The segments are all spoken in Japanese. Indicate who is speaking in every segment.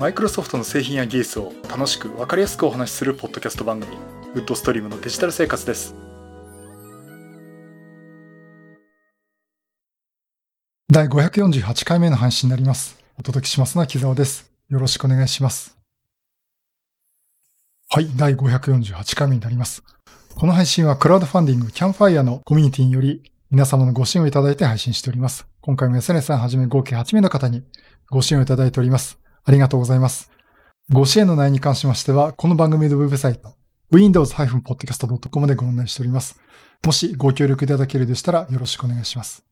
Speaker 1: マイクロソフトの製品や技術を楽しく分かりやすくお話しするポッドキャスト番組ウッドストリームのデジタル生活です。
Speaker 2: 第548回目の配信になります。お届けしますのは木澤です。よろしくお願いします。はい第548回目になります。この配信はクラウドファンディングキャンファイアのコミュニティにより皆様のご支援をいただいて配信しております。今回も SNS さんはじめ合計8名の方にご支援をいただいております。ありがとうございます。ご支援の内容に関しましては、この番組のウェブサイト、windows-podcast.com でご案内しております。もしご協力いただけるでしたらよろしくお願いします。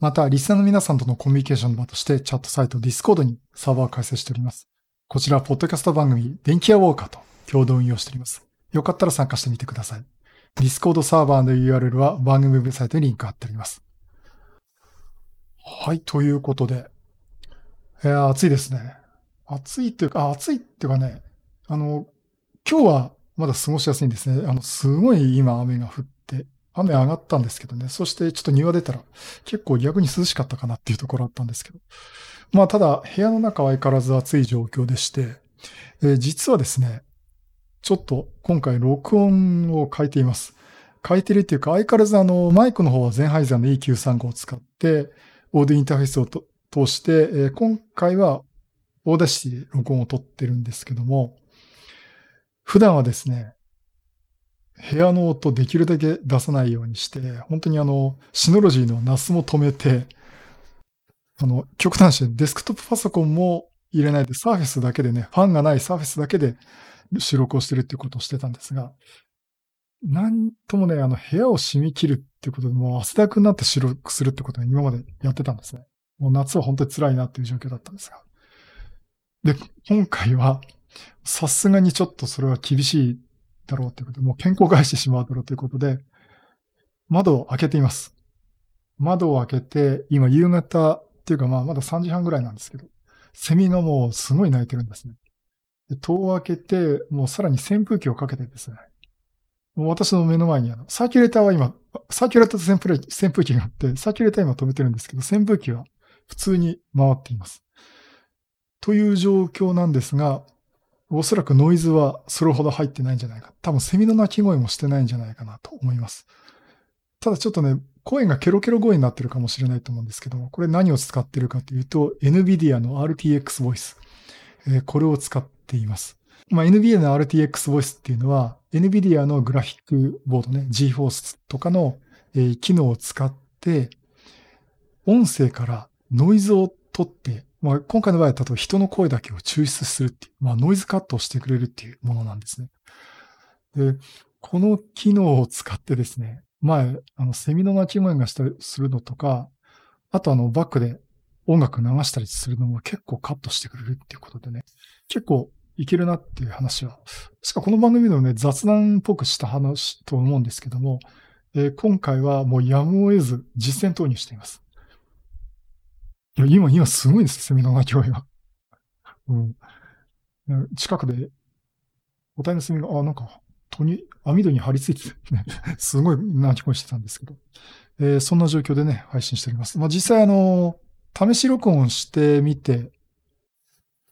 Speaker 2: また、リスナーの皆さんとのコミュニケーションの場として、チャットサイト Discord にサーバーを開設しております。こちら、ポッドキャスト番組、電気屋ウォーカーと共同運用しております。よかったら参加してみてください。Discord サーバーの URL は番組ウェブサイトにリンク貼っております。はい、ということで、えー、暑いですね。暑いっていうか、暑いっていうかね、あの、今日はまだ過ごしやすいんですね。あの、すごい今雨が降って、雨上がったんですけどね。そしてちょっと庭出たら結構逆に涼しかったかなっていうところあったんですけど。まあただ部屋の中は相変わらず暑い状況でして、えー、実はですね、ちょっと今回録音を変えています。変えてるっていうか、相変わらずあの、マイクの方はゼンハイザーの E935 を使って、オーディオインターフェースを通して、えー、今回は Audacity で録音を撮ってるんですけども、普段はですね、部屋の音できるだけ出さないようにして、本当にあの、 Synology の NAS も止めて、あの、極端してデスクトップパソコンも入れないで、サーフェスだけでね、ファンがないサーフェスだけで収録をしてるっていうことをしてたんですが、なんともね、あの、部屋を染み切るっていうことで、もう汗だくになって収録するってことを今までやってたんですね。もう夏は本当に辛いなっていう状況だったんですが。で、今回は、さすがにちょっとそれは厳しいだろうということで、もう健康害してしまうだろうということで、窓を開けています。窓を開けて、今夕方っていうかまあまだ3時半ぐらいなんですけど、セミがもうすごい鳴いてるんですね。で戸を開けて、もうさらに扇風機をかけてですね、もう私の目の前にあの、サーキュレーターは今、サーキュレーターと扇風機があって、サーキュレーター今止めてるんですけど、扇風機は普通に回っています。という状況なんですが、おそらくノイズはそれほど入ってないんじゃないか。多分セミの鳴き声もしてないんじゃないかなと思います。ただちょっとね、声がケロケロ声になってるかもしれないと思うんですけども、これ何を使ってるかというと、NVIDIA の RTX ボイス。えー、これを使っています。まあ、NVIDIA の RTX ボイスっていうのは、NVIDIA のグラフィックボードね、GForce とかの、え、機能を使って、音声からノイズを取って、まあ、今回の場合だと人の声だけを抽出するっていう、まあ、ノイズカットをしてくれるっていうものなんですね。で、この機能を使ってですね、前、あの、セミの鳴き声がしたりするのとか、あとあの、バックで音楽流したりするのも結構カットしてくれるっていうことでね、結構いけるなっていう話は、しかこの番組でもね、雑談っぽくした話と思うんですけども、えー、今回はもうやむを得ず実践投入しています。いや、今、今すごいです、セミの鳴き声が。うん。近くで、お体のセミが、あ、なんか、戸に、網戸に張り付いてね、すごい鳴き声してたんですけど、えー、そんな状況でね、配信しております。まあ、実際あの、試し録音してみて、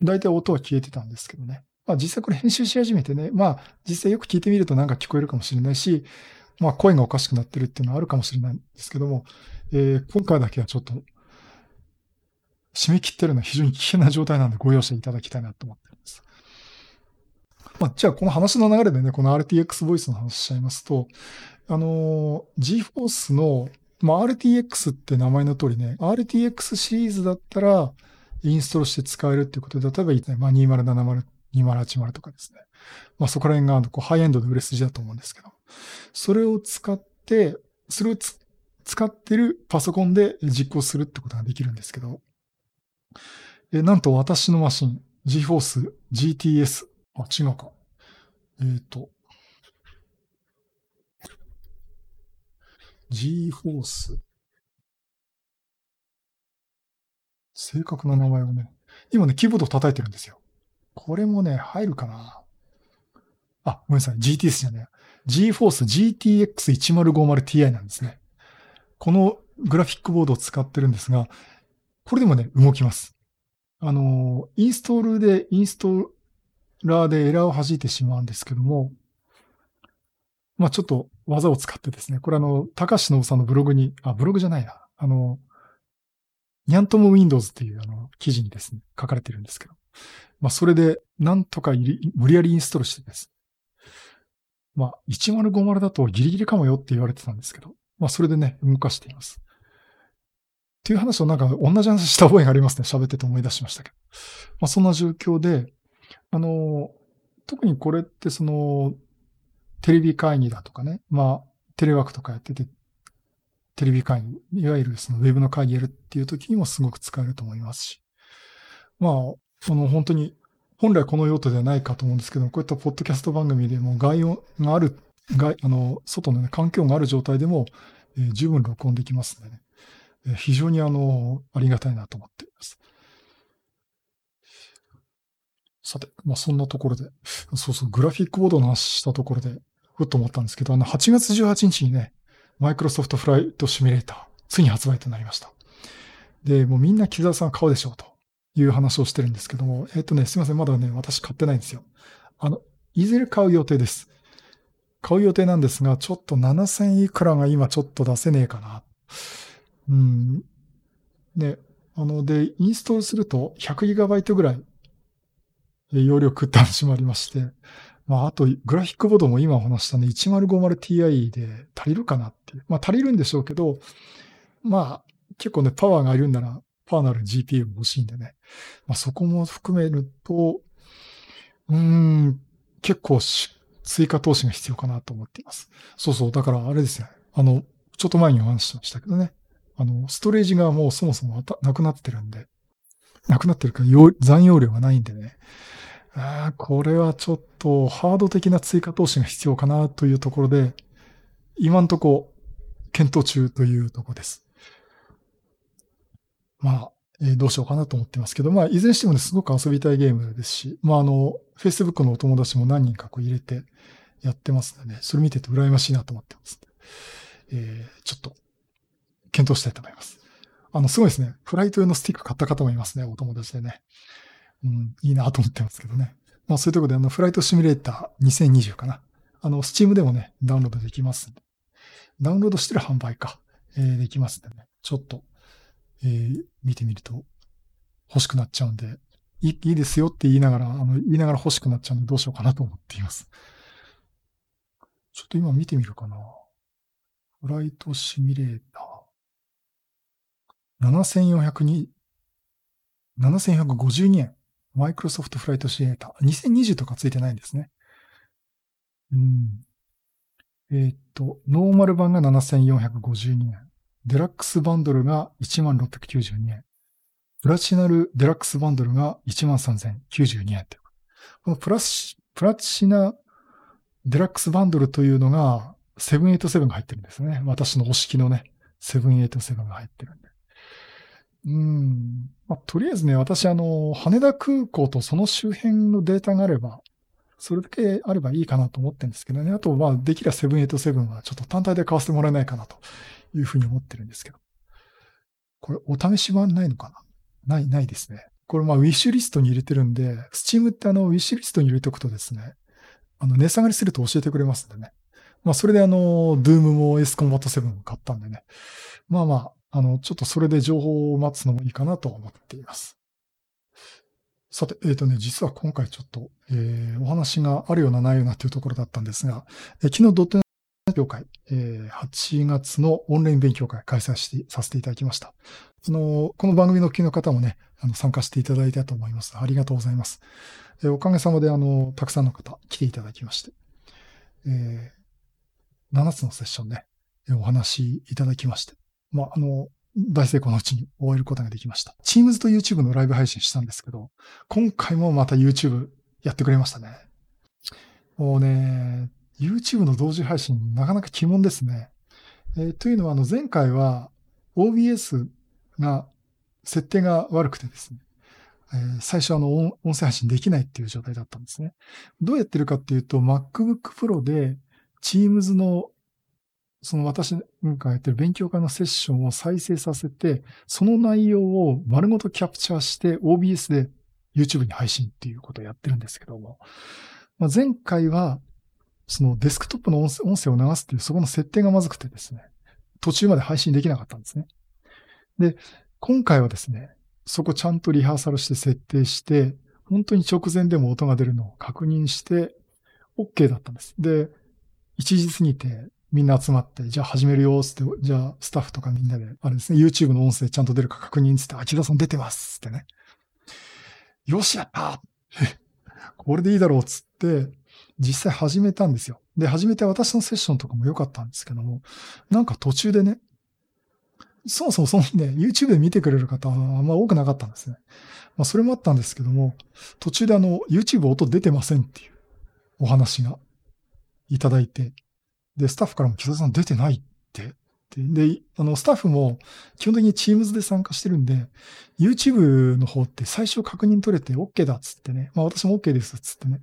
Speaker 2: 大体音は消えてたんですけどね。まあ実際これ編集し始めてね、まあ実際よく聞いてみるとなんか聞こえるかもしれないし、まあ声がおかしくなってるっていうのはあるかもしれないんですけども、えー、今回だけはちょっと締め切ってるのは非常に危険な状態なんでご容赦いただきたいなと思ってます。まあじゃあこの話の流れでね、この RTX ボイスの話しちゃいますと、あの、GForce のまあ、RTX って名前の通りね、RTX シリーズだったら、インストールして使えるっていうことで、例えば、ねまあ、2070、2080とかですね。まあ、そこら辺がこうハイエンドの売れ筋だと思うんですけど、それを使って、それを使ってるパソコンで実行するってことができるんですけど、えなんと私のマシン、GForce GTS、あ、違うか。えっ、ー、と、G-Force。正確な名前をね。今ね、キーボード叩いてるんですよ。これもね、入るかなあ、ごめんなさい。GTS じゃねえ。GForce GTX1050Ti なんですね。このグラフィックボードを使ってるんですが、これでもね、動きます。あの、インストールで、インストーラーでエラーを弾いてしまうんですけども、まあちょっと技を使ってですね、これあの、高橋信さんのブログに、あ、ブログじゃないな、あの、ニャントモ Windows っていうあの、記事にですね、書かれてるんですけど、まあそれで、なんとか無理やりインストールしてです。まあ、1050だとギリギリかもよって言われてたんですけど、まあそれでね、動かしています。っていう話をなんか同じ話した覚えがありますね。喋ってて思い出しましたけど。まあそんな状況で、あの、特にこれってその、テレビ会議だとかね、まあ、テレワークとかやってて、テレビ会議、いわゆるそのウェブの会議やるっていう時にもすごく使えると思いますし。まあ、その本当に、本来この用途ではないかと思うんですけどこういったポッドキャスト番組でも外音がある、外、あの、外のね、環境がある状態でも、えー、十分録音できますんでね。非常にあの、ありがたいなと思っています。さて、まあそんなところで、そうそう、グラフィックボードの話したところで、ふっと思ったんですけど、あの、8月18日にね、マイクロソフトフライトシミュレーター、ついに発売となりました。で、もうみんな木沢さん買うでしょうという話をしてるんですけども、えっ、とね、すいません、まだね、私買ってないんですよ。あの、いずれ買う予定です。買う予定なんですが、ちょっと7000いくらが今ちょっと出せねえかな。うん。ね、あの、で、インストールすると 100GB ぐらい容量食って話もありまして、まあ、あと、グラフィックボードも今お話したね、1050Ti で足りるかなっていう。まあ、足りるんでしょうけど、まあ、結構ね、パワーがいるんなら、パワーのある GPU も欲しいんでね。まあ、そこも含めると、うん、結構追加投資が必要かなと思っています。そうそう、だからあれですね。あの、ちょっと前にお話ししましたけどね。あの、ストレージがもうそもそもなくなってるんで、なくなってるから残容量がないんでね。ああこれはちょっとハード的な追加投資が必要かなというところで、今んとこ検討中というとこです。まあ、えー、どうしようかなと思ってますけど、まあ、いずれにしてもね、すごく遊びたいゲームですし、まあ、あの、Facebook のお友達も何人かこう入れてやってますので、ね、それ見てて羨ましいなと思ってます。えー、ちょっと、検討したいと思います。あの、すごいですね。フライト用のスティック買った方もいますね、お友達でね。うん、いいなと思ってますけどね。まあそういうところであの、フライトシミュレーター2020かな。あの、スチームでもね、ダウンロードできますんで。ダウンロードしてる販売か。えー、できますんでね。ちょっと、えー、見てみると欲しくなっちゃうんで、いいいいですよって言いながら、あの、言いながら欲しくなっちゃうんでどうしようかなと思っています。ちょっと今見てみるかな。フライトシミュレーター。7400 7452円。マイクロソフトフライトシミュレーター。2020とかついてないんですね。うん。えー、っと、ノーマル版が7452円。デラックスバンドルが1692円。プラチナルデラックスバンドルが13,092円。このプラス、プラチナデラックスバンドルというのが787が入ってるんですね。私のお式のね、787が入ってるんで。うん。まあ、とりあえずね、私、あの、羽田空港とその周辺のデータがあれば、それだけあればいいかなと思ってるんですけどね。あと、まあ、できれば787はちょっと単体で買わせてもらえないかなというふうに思ってるんですけど。これ、お試し版ないのかな？ない、ないですね。これ、まあ、ウィッシュリストに入れてるんで、スチームってあの、ウィッシュリストに入れておくとですね、あの、値下がりすると教えてくれますんでね。まあ、それであの、ドゥームも S コンバット7も買ったんでね。まあまあ、あの、ちょっとそれで情報を待つのもいいかなと思っています。さて、えっ、ー、とね、実は今回ちょっと、えー、お話があるようなないようなというところだったんですが、えー、昨日ドットネット協会、えー、8月のオンライン勉強会開催して、させていただきました。あの、この番組の機の方もね、あの、参加していただいたと思います。ありがとうございます。えー、おかげさまで、あの、たくさんの方来ていただきまして、えー、7つのセッションね、お話いただきまして、まあ、あの、大成功のうちに終えることができました。Teams と YouTube のライブ配信したんですけど、今回もまた YouTube やってくれましたね。もうね、YouTube の同時配信なかなか鬼門ですね。えー、というのは、あの、前回は OBS が、設定が悪くてですね、えー、最初あの、音声配信できないっていう状態だったんですね。どうやってるかっていうと、MacBook Pro で Teams のその私がやってる勉強会のセッションを再生させて、その内容を丸ごとキャプチャーして OBS で YouTube に配信っていうことをやってるんですけども、まあ、前回は、そのデスクトップの音声を流すっていうそこの設定がまずくてですね、途中まで配信できなかったんですね。で、今回はですね、そこちゃんとリハーサルして設定して、本当に直前でも音が出るのを確認して、OK だったんです。で、一時過ぎてみんな集まって、じゃあ始めるよ、つって、じゃあスタッフとかみんなで、あれですね、YouTube の音声ちゃんと出るか確認つって、あ、木田さん出てますってね。よし、やった これでいいだろう、つって、実際始めたんですよ。で、始めて私のセッションとかも良かったんですけども、なんか途中でね、そもそもそのね、YouTube で見てくれる方はあんま多くなかったんですね。まあそれもあったんですけども、途中であの、YouTube 音出てませんっていうお話がいただいて、で、スタッフからも木田さん出てないって。で、あの、スタッフも基本的に Teams で参加してるんで、YouTube の方って最初確認取れて OK だっつってね。まあ私も OK ですっつってね。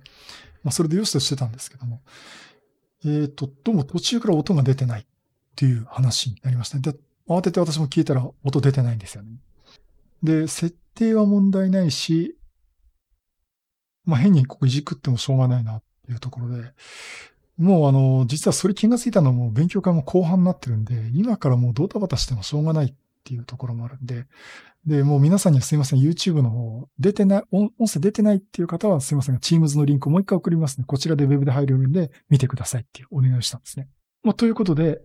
Speaker 2: まあそれでよしとしてたんですけども。えっ、ー、と、どうも途中から音が出てないっていう話になりました。で、慌てて私も聞いたら音出てないんですよね。で、設定は問題ないし、まあ変にここいじくってもしょうがないなっていうところで、もうあの、実はそれ気がついたのも勉強会も後半になってるんで、今からもうドタバタしてもしょうがないっていうところもあるんで、で、もう皆さんにはすいません、YouTube の方、出てない、音声出てないっていう方はすいませんが、Teams のリンクをもう一回送りますね。こちらで Web で入れるんで、見てくださいっていうお願いをしたんですね。まあ、ということで、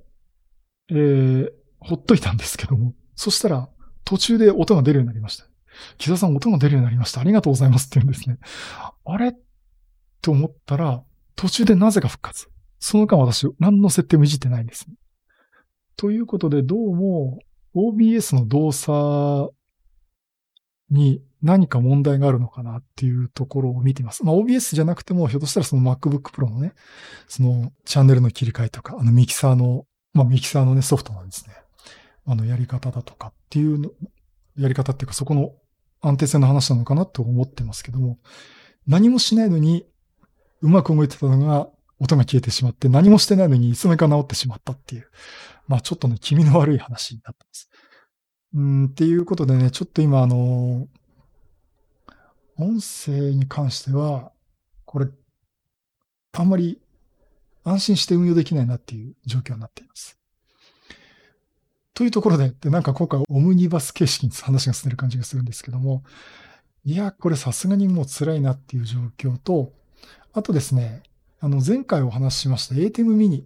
Speaker 2: えー、ほっといたんですけども、そしたら、途中で音が出るようになりました。木田さん音が出るようになりました。ありがとうございますって言うんですね。あれ？って思ったら、途中でなぜか復活。その間私、何の設定もいじってないんです。ということで、どうも OBS の動作に何か問題があるのかなっていうところを見ています。まあ OBS じゃなくても、ひょっとしたらその MacBook Pro のね、そのチャンネルの切り替えとか、あのミキサーの、まあミキサーのね、ソフトなんですね。あのやり方だとかっていうの、やり方っていうかそこの安定性の話なのかなと思ってますけども、何もしないのにうまく動いてたのが、音が消えてしまって、何もしてないのにいつめか治ってしまったっていう。まあちょっとね、気味の悪い話になってます。うん、っていうことでね、ちょっと今あの、音声に関しては、これ、あんまり安心して運用できないなっていう状況になっています。というところで、でなんか今回オムニバス形式に話が進んでる感じがするんですけども、いや、これさすがにもう辛いなっていう状況と、あとですね、あの、前回お話ししました ATEM mini。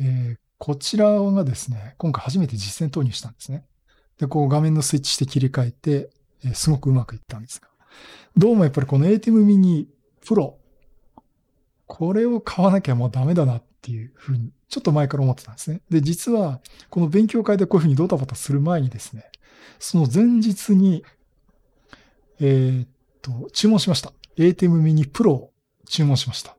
Speaker 2: えー、こちらがですね、今回初めて実践投入したんですね。で、こう画面のスイッチして切り替えて、えー、すごくうまくいったんですが。どうもやっぱりこの ATEM mini Pro、これを買わなきゃもうダメだなっていうふうに、ちょっと前から思ってたんですね。で、実は、この勉強会でこういうふうにドタバタする前にですね、その前日に、えー、っと、注文しました。ATEM mini Pro 注文しました。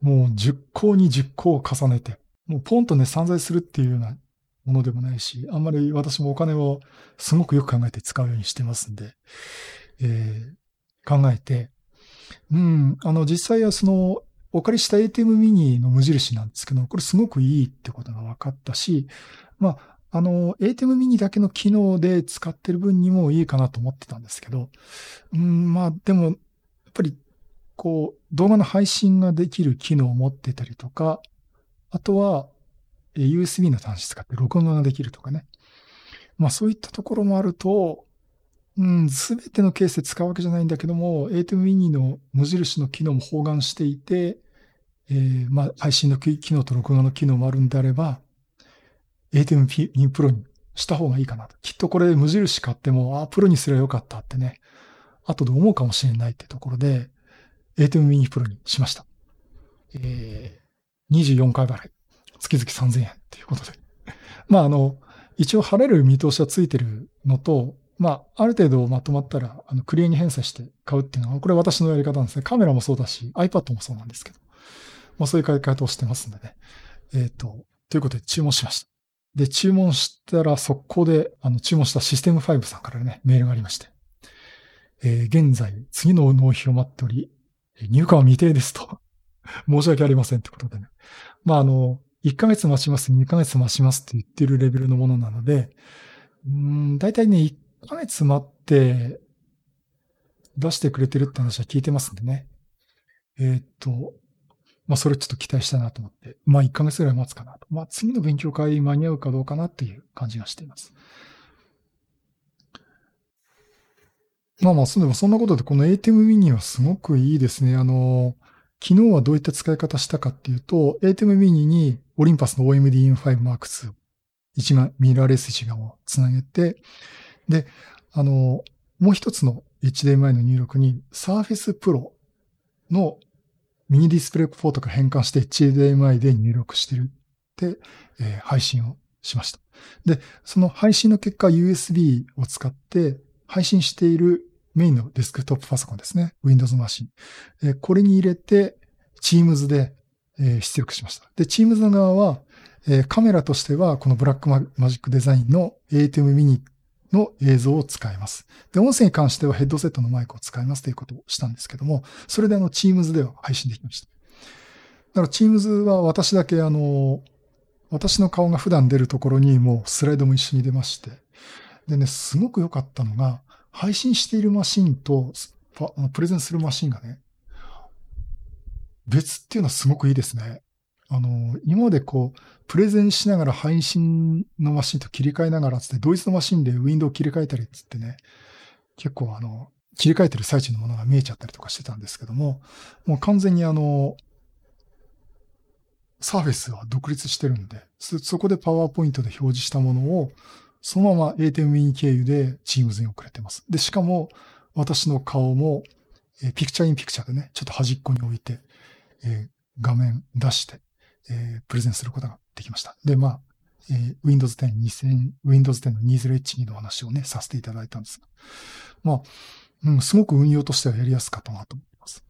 Speaker 2: もう10項に10項を重ねて、もうポンとね、散財するっていうようなものでもないし、あんまり私もお金をすごくよく考えて使うようにしてますんで、えー、考えて、うん、あの、実際はその、お借りした ATM ミニの無印なんですけど、これすごくいいってことが分かったし、まあ、あの、ATM ミニだけの機能で使ってる分にもいいかなと思ってたんですけど、うん、まあ、でも、やっぱりこう、動画の配信ができる機能を持ってたりとか、あとは、USB の端子使って録音ができるとかね。まあそういったところもあると、うん、すべてのケースで使うわけじゃないんだけども、ATEM mini の無印の機能も包含していて、えー、まあ配信の機能と録画の機能もあるんであれば、ATEM mini Pro にした方がいいかなと。きっとこれ無印買っても、ああ、プロにすればよかったってね、後で思うかもしれないってところで、ATEM mini Pro にしました。えー、24回払い。月々3000円ということで。まあ、あの、一応晴れる見通しはついてるのと、まあ、ある程度まとまったら、あの、クリアに返済して買うっていうのは、これ私のやり方なんですね。カメラもそうだし、iPad もそうなんですけど。まあ、そういう買い方をしてますんでね。えっ、ー、と、ということで注文しました。で、注文したら速攻で、あの、注文したシステム5さんからね、メールがありまして。えー、現在、次の納品を待っており、入荷は未定ですと。申し訳ありませんってことでね。まあ、あの、1ヶ月待ちます、2ヶ月待ちますって言ってるレベルのものなので、うん、だいたいね、1ヶ月待って出してくれてるって話は聞いてますんでね。えー、っと、まあ、それちょっと期待したいなと思って、まあ、1ヶ月ぐらい待つかなと。まあ、次の勉強会間に合うかどうかなっていう感じがしています。まあまあ、そんでもそんなことで、この ATEM mini はすごくいいですね。あの、昨日はどういった使い方したかっていうと、ATEM mini にオリンパスの OMD M5 Mark II 一番ミラーレス一眼をつなげて、で、あの、もう一つの HDMI の入力に Surface Pro のミニディスプレイポートから変換して HDMI で入力してるって、えー、配信をしました。で、その配信の結果 USB を使って配信しているメインのデスクトップパソコンですね。Windows マシン。これに入れて Teams で、出力しました。で、Teams 側は、カメラとしてはこのブラックマジックデザインの ATEM mini の映像を使います。で、音声に関してはヘッドセットのマイクを使いますということをしたんですけども、それであの、Teams では配信できました。だから Teams は私だけあの、私の顔が普段出るところにもうスライドも一緒に出まして、でね、すごく良かったのが、配信しているマシンと、プレゼンするマシンがね、別っていうのはすごくいいですね。あの、今までこう、プレゼンしながら配信のマシンと切り替えながらつって、ドイツのマシンでウィンドウ切り替えたりつってね、結構あの、切り替えてる最中のものが見えちゃったりとかしてたんですけども、もう完全にあの、サーフェスは独立してるんで、そこでパワーポイントで表示したものを、そのまま A10 Win 経由で Teams に送れてます。で、しかも、私の顔も、えピクチャーインピクチャーでね、ちょっと端っこに置いて、えー、画面出して、えー、プレゼンすることができました。で、まあ、えー、Windows 10 2000、Windows 10の 20H2 の話をね、させていただいたんですが。まあ、うん、すごく運用としてはやりやすかったなと思います。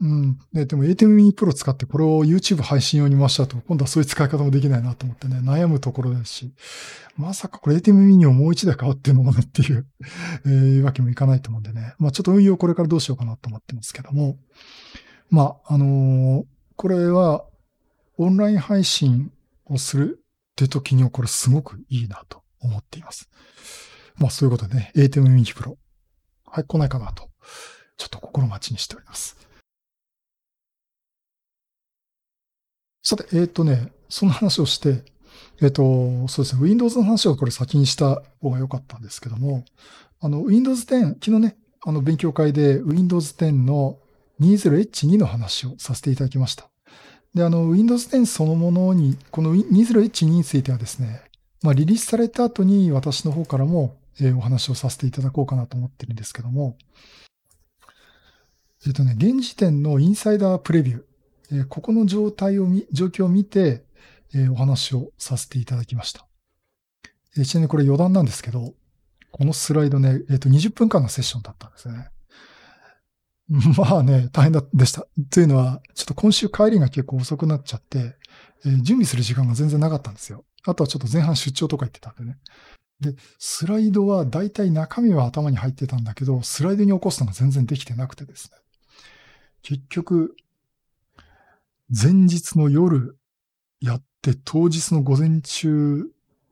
Speaker 2: うん。で、でも ATEM mini Pro 使ってこれを YouTube 配信用に回しちゃうと、今度はそういう使い方もできないなと思ってね、悩むところですし、まさかこれ ATEM mini をもう一台買うっていうのもねっていう、えー、わけもいかないと思うんでね。まあちょっと運用これからどうしようかなと思ってますけども、まあ、あのー、これは、オンライン配信をするって時にはこれすごくいいなと思っています。まあそういうことでね、ATEM Mini Pro。はい、来ないかなと。ちょっと心待ちにしております。さて、えっ、ー、とね、その話をして、えっ、ー、と、そうですね、Windows の話をこれ先にした方が良かったんですけども、あの、Windows 10、昨日ね、あの、勉強会で Windows 10の 20H2 の話をさせていただきました。で、あの、Windows 10そのものに、この 20H2 についてはですね、まあ、リリースされた後に私の方からも、えー、お話をさせていただこうかなと思ってるんですけども、えっ、ー、とね、現時点のインサイダープレビュー、え、ここの状態を見、状況を見て、え、お話をさせていただきました。え、ちなみにこれ余談なんですけど、このスライドね、えっ、と、20分間のセッションだったんですね。まあね、大変だでした。というのは、ちょっと今週帰りが結構遅くなっちゃって、えー、準備する時間が全然なかったんですよ。あとはちょっと前半出張とか行ってたんでね。で、スライドは大体中身は頭に入ってたんだけど、スライドに起こすのが全然できてなくてですね。結局、前日の夜やって当日の午前中、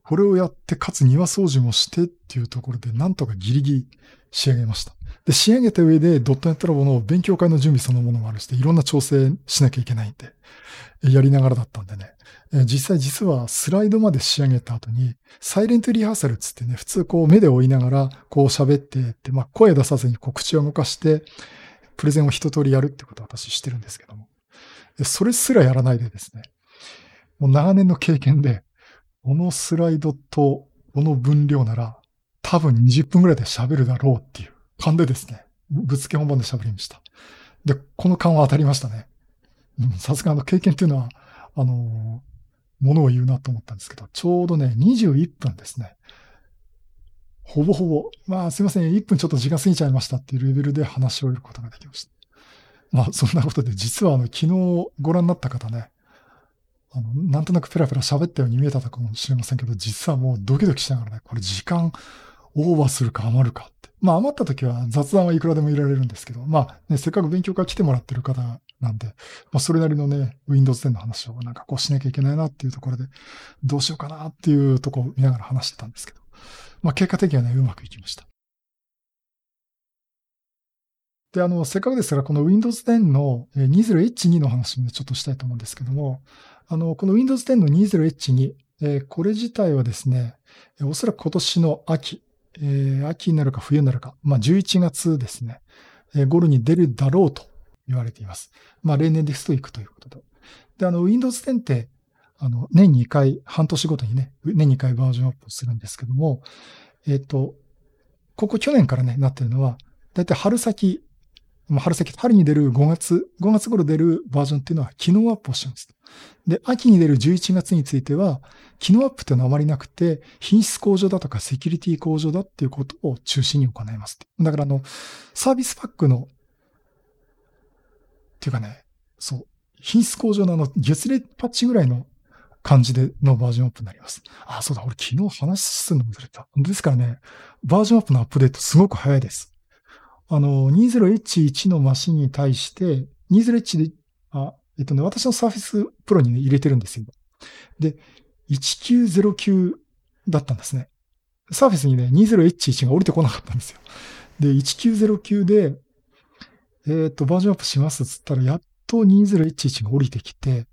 Speaker 2: これをやってかつ庭掃除もしてっていうところでなんとかギリギリ仕上げました。で、仕上げた上でドットネットラボの勉強会の準備そのものもあるして、いろんな調整しなきゃいけないんで、やりながらだったんでね。実際実はスライドまで仕上げた後に、サイレントリハーサルつってね、普通こう目で追いながらこう喋ってって、まあ声出さずにこう口を動かして、プレゼンを一通りやるってことを私してるんですけども。それすらやらないでですね、もう長年の経験で、このスライドとこの分量なら多分20分くらいで喋るだろうっていう勘でですね、ぶつけ本番で喋りました。で、この勘は当たりましたね。さすがの経験っていうのは、あのものを言うなと思ったんですけど、ちょうどね、21分ですね。ほぼほぼ、まあすいません、1分ちょっと時間過ぎちゃいましたっていうレベルで話し終えることができました。まあそんなことで、実はあの昨日ご覧になった方ね、あの、なんとなくペラペラ喋ったように見えたかもしれませんけど、実はもうドキドキしながらね、これ時間オーバーするか余るかって。まあ余った時は雑談はいくらでもいられるんですけど、まあね、せっかく勉強会来てもらってる方なんで、まあそれなりのね、Windows 10の話をなんかこうしなきゃいけないなっていうところで、どうしようかなっていうとこを見ながら話してたんですけど、まあ結果的にはね、うまくいきました。で、あの、せっかくですから、この Windows 10の 20H2 の話もちょっとしたいと思うんですけども、あの、この Windows 10の 20H2、え、これ自体はですね、おそらく今年の秋、え、秋になるか冬になるか、まあ11月ですね、えー、頃に出るだろうと言われています。まあ例年ですと行くということで。で、あの Windows 10って、あの、年2回、半年ごとにね、年2回バージョンアップするんですけども、えっ、と、ここ去年からね、なってるのは、だいたい春先、春先、春に出る5月、5月頃出るバージョンっていうのは機能アップをします。で、秋に出る11月については、機能アップっていうのはあまりなくて、品質向上だとかセキュリティ向上だっていうことを中心に行います。だからあの、サービスパックの、っていうかね、そう、品質向上のあの、月例パッチぐらいの感じでのバージョンアップになります。あ、そうだ、俺昨日話するの忘れた。ですからね、バージョンアップのアップデートすごく早いです。あの、20H1 のマシンに対して、20H で、あ、えっとね、私のサーフィスプロにね、入れてるんですよ。で、1909だったんですね。サーフィスにね、20H1 が降りてこなかったんですよ。で、1909で、えっ、と、バージョンアップしますっつったら、やっと 20H1 が降りてきて、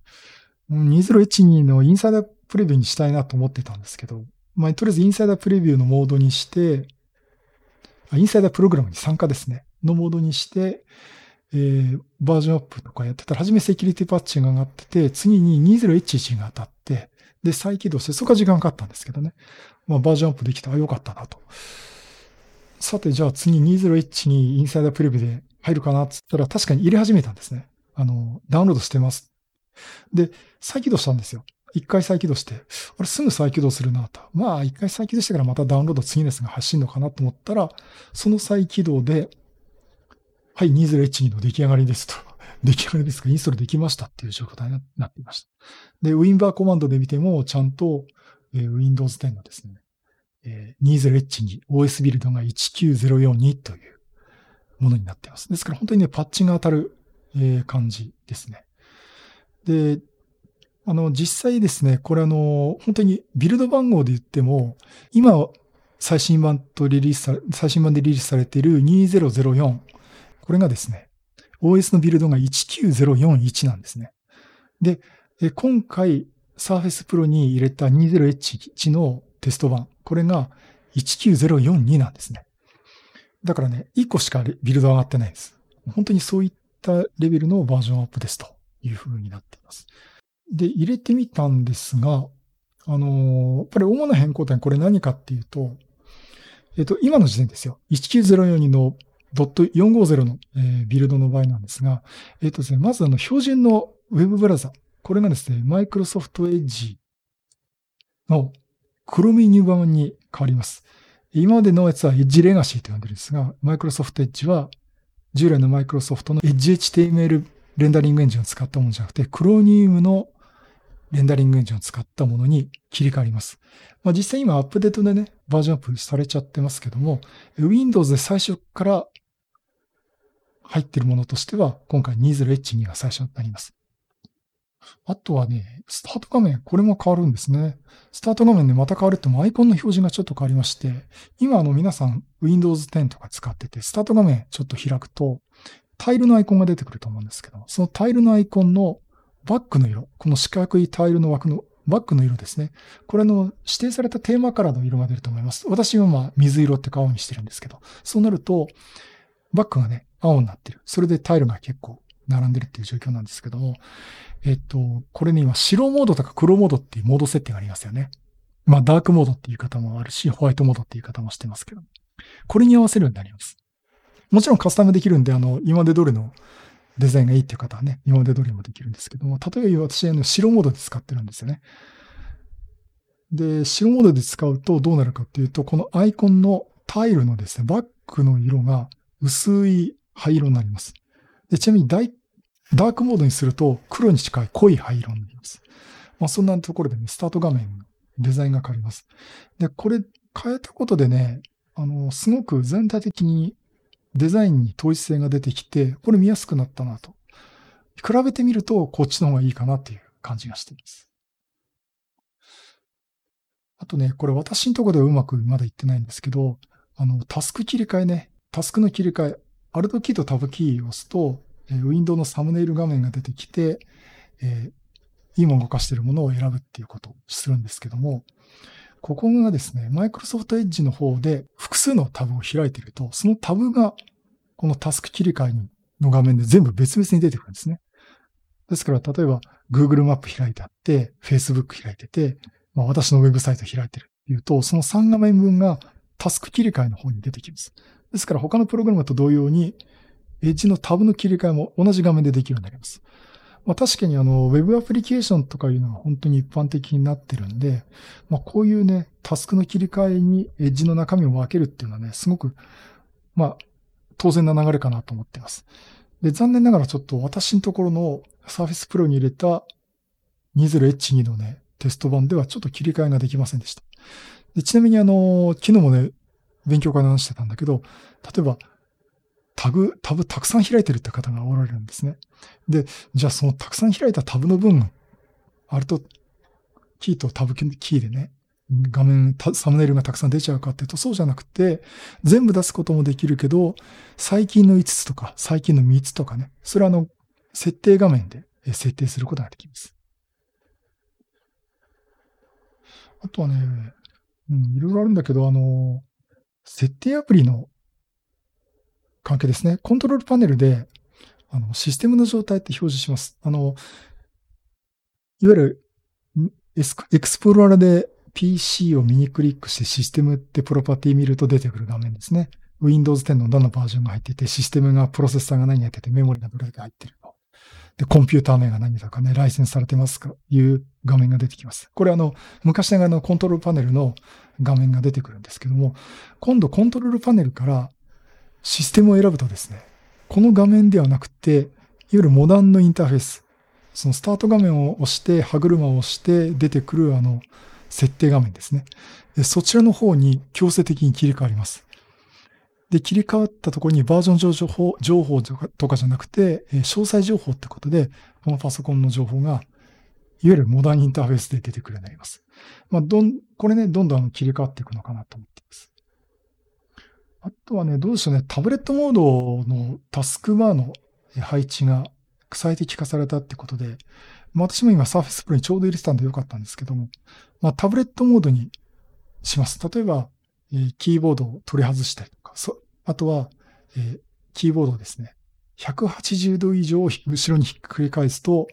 Speaker 2: 20H2 のインサイダープレビューにしたいなと思ってたんですけど、まあ、とりあえずインサイダープレビューのモードにして、インサイダープログラムに参加ですね、のモードにして、えー、バージョンアップとかやってたら、初めセキュリティパッチが上がってて、次に 20H1 が当たって、で、再起動して、そこは時間かかったんですけどね。まあ、バージョンアップできたらよかったなと。さて、じゃあ次 20H にインサイダープレビューで入るかなって言ったら、確かに入れ始めたんですね。あの、ダウンロードしてます。で、再起動したんですよ。一回再起動して、あれすぐ再起動するなと。まあ、一回再起動してからまたダウンロード次のやつが走るのかなと思ったら、その再起動で、はい、20H2 の出来上がりですと。出来上がりですが、インストールできましたっていう状態になっていました。で、WinBar コマンドで見ても、ちゃんと、えー、Windows 10のですね、えー、20H2 OS ビルドが19042というものになっています。ですから本当にね、パッチが当たる、えー、感じですね。で、あの、実際ですね、これあの、本当にビルド番号で言っても、今、最新版とリリースされ、最新版でリリースされている2004、これがですね、OS のビルドが19041なんですね。で、今回 Surface Pro に入れた 20H1 のテスト版、これが19042なんですね。だからね、1個しかビルド上がってないんです。本当にそういったレベルのバージョンアップですという風になっています。で、入れてみたんですが、あのやっぱり主な変更点これ何かっていうと、えっと、今の時点ですよ。19042の .450 の、えー、ビルドの場合なんですが、えっ、とですね、まずあの標準の Web ブラウザ。これがですね、Microsoft Edge の Chromium 版に変わります。今までのやつは Edge Legacy と呼んでるんですが、Microsoft Edge は従来の Microsoft の Edge HTML レンダリングエンジンを使ったものじゃなくて、Chromium のレンダリングエンジンを使ったものに切り替わります。まあ、実際今アップデートでね、バージョンアップされちゃってますけども、Windows で最初から入ってるものとしては、今回 20H2 が最初になります。あとはね、スタート画面、これも変わるんですね。スタート画面でまた変わるってもアイコンの表示がちょっと変わりまして、今あの皆さん Windows 10とか使ってて、スタート画面ちょっと開くと、タイルのアイコンが出てくると思うんですけど、そのタイルのアイコンのバックの色、この四角いタイルの枠のバックの色ですね。これの指定されたテーマカラーの色が出ると思います。私はまあ水色って顔にしてるんですけど、そうなると、バックがね、青になってる。それでタイルが結構並んでるっていう状況なんですけども、えっと、これね、今白モードとか黒モードっていうモード設定がありますよね。まあ、ダークモードっていう方もあるし、ホワイトモードっていう方もしてますけど、これに合わせるようになります。もちろんカスタムできるんで、あの、今まで通りのデザインがいいっていう方はね、今まで通りもできるんですけども、例えば私、の、白モードで使ってるんですよね。で、白モードで使うとどうなるかっていうと、このアイコンのタイルのですね、バックの色が薄い灰色になります。でちなみにダダークモードにすると黒に近い濃い灰色になります。まあ、そんなところでね、スタート画面のデザインが変わります。で、これ変えたことでね、あの、すごく全体的にデザインに統一性が出てきて、これ見やすくなったなと。比べてみると、こっちの方がいいかなっていう感じがしています。あとね、これ私のところではうまくまだいってないんですけど、あの、タスク切り替えね、タスクの切り替え、アルトキーとタブキーを押すと、え、ウィンドウのサムネイル画面が出てきて、えー、今動かしているものを選ぶっていうことをするんですけども、ここがですね、マイクロソフトエッジの方で複数のタブを開いていると、そのタブがこのタスク切り替えの画面で全部別々に出てくるんですね。ですから、例えば Google マップ開いてあって、Facebook 開いてて、まあ、私のウェブサイト開いてるっていうと、その3画面分がタスク切り替えの方に出てきます。ですから他のプログラムと同様に、エッジのタブの切り替えも同じ画面でできるようになります。まあ、確かにあの、ウェブアプリケーションとかいうのは本当に一般的になってるんで、まあ、こういうね、タスクの切り替えにエッジの中身を分けるっていうのはね、すごく、まあ、当然な流れかなと思っています。で、残念ながらちょっと私のところの Surface Pro に入れた 20H2 のね、テスト版ではちょっと切り替えができませんでした。でちなみにあの、昨日もね、勉強会で話してたんだけど、例えば、タグ、タブたくさん開いてるって方がおられるんですね。で、じゃあそのたくさん開いたタブの分、あると、キーとタブキーでね、画面、サムネイルがたくさん出ちゃうかっていうと、そうじゃなくて、全部出すこともできるけど、最近の5つとか、最近の3つとかね、それはあの、設定画面で設定することができます。あとはね、うん、いろいろあるんだけど、あの、設定アプリの関係ですね。コントロールパネルで、あの、システムの状態って表示します。あの、いわゆる、エクスプローラーで PC を右クリックしてシステムってプロパティ見ると出てくる画面ですね。Windows 10のどのバージョンが入っていて、システムが、プロセッサーが何やってて、メモリがどれだけ入ってるの。で、コンピューター名が何だかね、ライセンスされてますかいう画面が出てきます。これあの、昔ながらのコントロールパネルの画面が出てくるんですけども、今度コントロールパネルからシステムを選ぶとですね、この画面ではなくて、いわゆるモダンのインターフェース、そのスタート画面を押して、歯車を押して出てくるあの、設定画面ですね。そちらの方に強制的に切り替わります。で、切り替わったところにバージョン情報情報とかじゃなくて、詳細情報ってことで、このパソコンの情報が、いわゆるモダンインターフェースで出てくるようになります。まあ、どん、これね、どんどん切り替わっていくのかなと思っています。あとはね、どうでしょうね、タブレットモードのタスクバーの配置が最適化されたってことで、まあ、私も今 Surface Pro にちょうど入れてたんでよかったんですけども、まあ、タブレットモードにします。例えば、えー、キーボードを取り外したりとか、あとは、えー、キーボードをですね、180度以上後ろにひっくり返すと、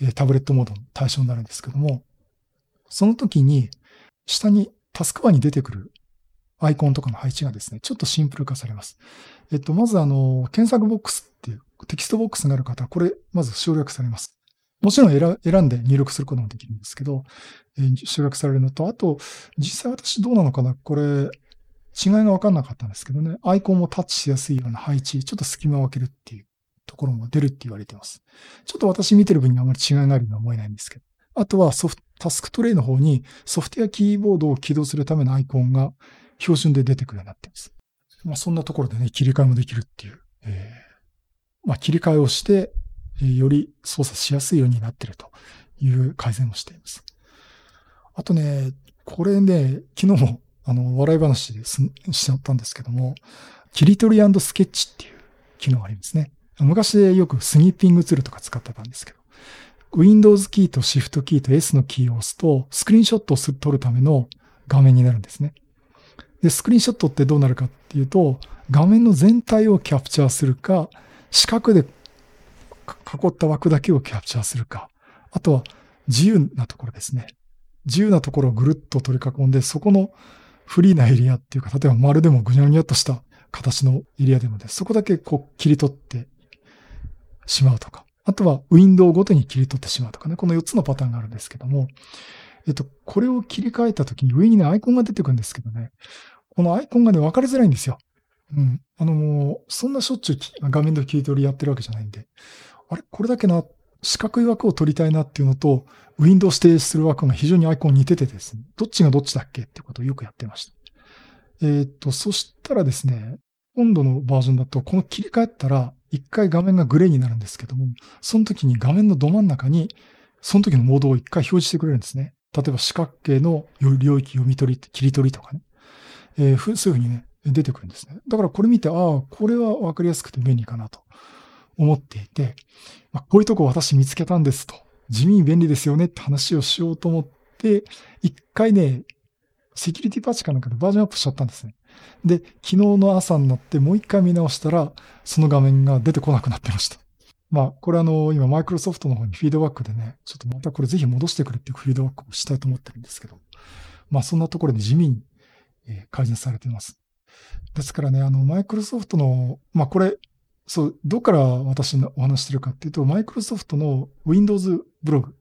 Speaker 2: えー、タブレットモードの対象になるんですけども、その時に、下にタスクバーに出てくるアイコンとかの配置がですね、ちょっとシンプル化されます。えっと、まずあの、検索ボックスっていうテキストボックスがある方は、これ、まず省略されます。もちろん選んで入力することもできるんですけど、えー、省略されるのと、あと、実際私どうなのかなこれ、違いがわかんなかったんですけどね、アイコンもタッチしやすいような配置、ちょっと隙間を空けるっていうところも出るって言われてます。ちょっと私見てる分にあまり違いがあるようには思えないんですけど。あとはソフト、タスクトレイの方にソフトウェアキーボードを起動するためのアイコンが標準で出てくるようになっています。まあそんなところでね、切り替えもできるっていう、えー、まあ切り替えをして、えー、より操作しやすいようになっているという改善をしています。あとね、これね、昨日もあの、笑い話でしちゃったんですけども、切り取りスケッチっていう機能がありますね。昔よくスニッピングツールとか使ってたんですけど、Windows キーと Shift キーと S のキーを押すと、スクリーンショットを撮るための画面になるんですね。で、スクリーンショットってどうなるかっていうと、画面の全体をキャプチャーするか、四角で囲った枠だけをキャプチャーするか、あとは自由なところですね。自由なところをぐるっと取り囲んで、そこのフリーなエリアっていうか、例えば丸でもぐにゃぐにゃっとした形のエリアでもね、そこだけこう切り取ってしまうとか。あとはウィンドウごとに切り取ってしまうとかね。この4つのパターンがあるんですけども、えっと、これを切り替えたときに上にね、アイコンが出てくるんですけどね、このアイコンがね、分かりづらいんですよ。うん。あの、もう、そんなしょっちゅう画面で切り取りやってるわけじゃないんで、あれこれだけな、四角い枠を取りたいなっていうのと、ウィンドウ指定する枠が非常にアイコン似ててですね、どっちがどっちだっけってことをよくやってました。えっ、と、そしたらですね、今度のバージョンだと、この切り替えたら、一回画面がグレーになるんですけども、その時に画面のど真ん中に、その時のモードを一回表示してくれるんですね。例えば四角形の領域読み取り、切り取りとかね。えー、そういうふうにね、出てくるんですね。だからこれ見て、ああ、これはわかりやすくて便利かなと思っていて、まあ、こういうとこ私見つけたんですと。地味に便利ですよねって話をしようと思って、一回ね、セキュリティパッチかなんかでバージョンアップしちゃったんですね。で、昨日の朝になってもう一回見直したら、その画面が出てこなくなってました。まあ、これあの、今、マイクロソフトの方にフィードバックでね、ちょっとまたこれぜひ戻してくれっていうフィードバックをしたいと思ってるんですけど、まあ、そんなところで地味に改善されています。ですからね、あの、マイクロソフトの、まあ、これ、そう、どっから私のお話してるかっていうと、マイクロソフトの Windows ブログ、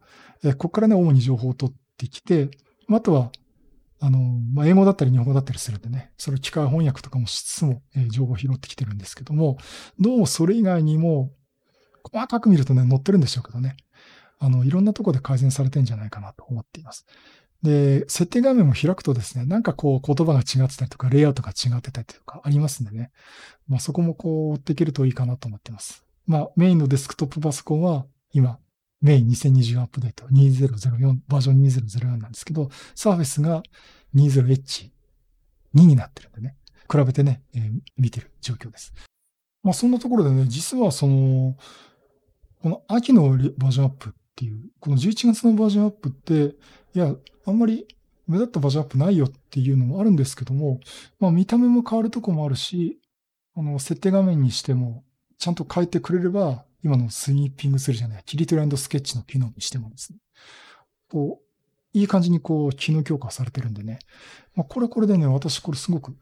Speaker 2: えここからね、主に情報を取ってきて、あとは、あの、まあ、英語だったり日本語だったりするんでね、それを機械翻訳とかもしつつも、えー、情報を拾ってきてるんですけども、どうもそれ以外にも、細かく見るとね、載ってるんでしょうけどね、あの、いろんなとこで改善されてんじゃないかなと思っています。で、設定画面も開くとですね、なんかこう言葉が違ってたりとか、レイアウトが違ってたりとかありますんでね。まあそこもこう追っていけるといいかなと思ってます。まあメインのデスクトップパソコンは今、メイン2020アップデート2004、バージョン2004なんですけど、サーフェスが 20H2 になってるんでね。比べてね、えー、見てる状況です。まあそんなところでね、実はその、この秋のバージョンアップっていう、この11月のバージョンアップって、いや、あんまり目立ったバージョンアップないよっていうのもあるんですけども、まあ見た目も変わるとこもあるし、あの、設定画面にしても、ちゃんと変えてくれれば、今のスニーピングするじゃない、キリトランドスケッチの機能にしてもですね、こう、いい感じにこう、機能強化されてるんでね、まあこれこれでね、私これすごく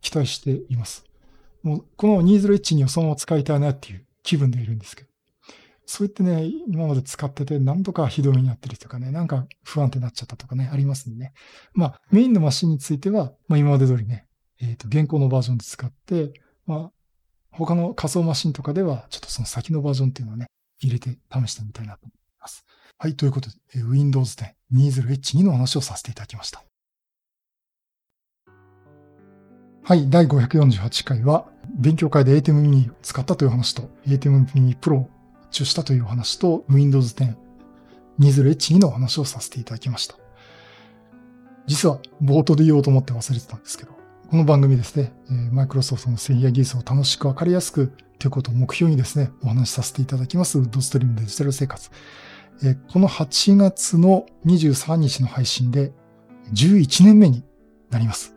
Speaker 2: 期待しています。もう、この 20H にそのまま使いたいなっていう気分でいるんですけど。そう言ってね、今まで使ってて何度かひどめになってるとかね、なんか不安定になっちゃったとかね、ありますんでね。まあ、メインのマシンについては、まあ今まで通りね、えっ、ー、と、現行のバージョンで使って、まあ、他の仮想マシンとかでは、ちょっとその先のバージョンっていうのをね、入れて試してみたいなと思います。はい、ということで、Windows 10 20H2 の話をさせていただきました。はい、第548回は、勉強会で ATEM mini を使ったという話と、ATEM mini 注したというお話と、Windows 10 20H2 のお話をさせていただきました。実は冒頭で言おうと思って忘れてたんですけど、この番組ですね、マイクロソフトの製品や技術を楽しくわかりやすくということを目標にですね、お話しさせていただきます、ウッドストリームデジタル生活。この8月の23日の配信で11年目になります。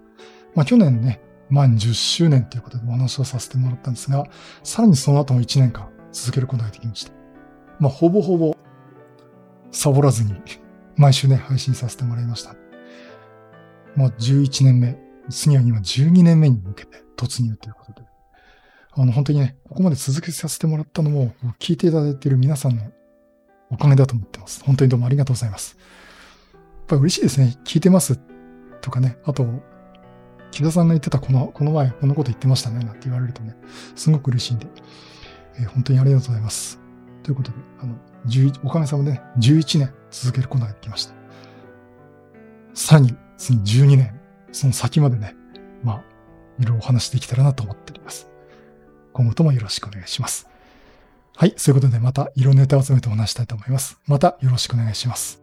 Speaker 2: まあ去年ね、満10周年ということでお話をさせてもらったんですが、さらにその後も1年間続けることができました。まあ、ほぼほぼ、サボらずに、毎週ね、配信させてもらいました。もう11年目、次は今12年目に向けて突入ということで。あの、本当にね、ここまで続けさせてもらったのも、聞いていただいている皆さんのおかげだと思ってます。本当にどうもありがとうございます。やっぱり嬉しいですね。聞いてますとかね。あと、木田さんが言ってたこの、この前このこと言ってましたね。なんて言われるとね、すごく嬉しいんで。えー、本当にありがとうございます。ということで、あの、おかげさまで、ね、11年続けることができました。さらに、その12年、その先までね、まあ、いろいろお話できたらなと思っております。今後ともよろしくお願いします。はい、そういうことでまたいろんなネタを集めてお話したいと思います。またよろしくお願いします。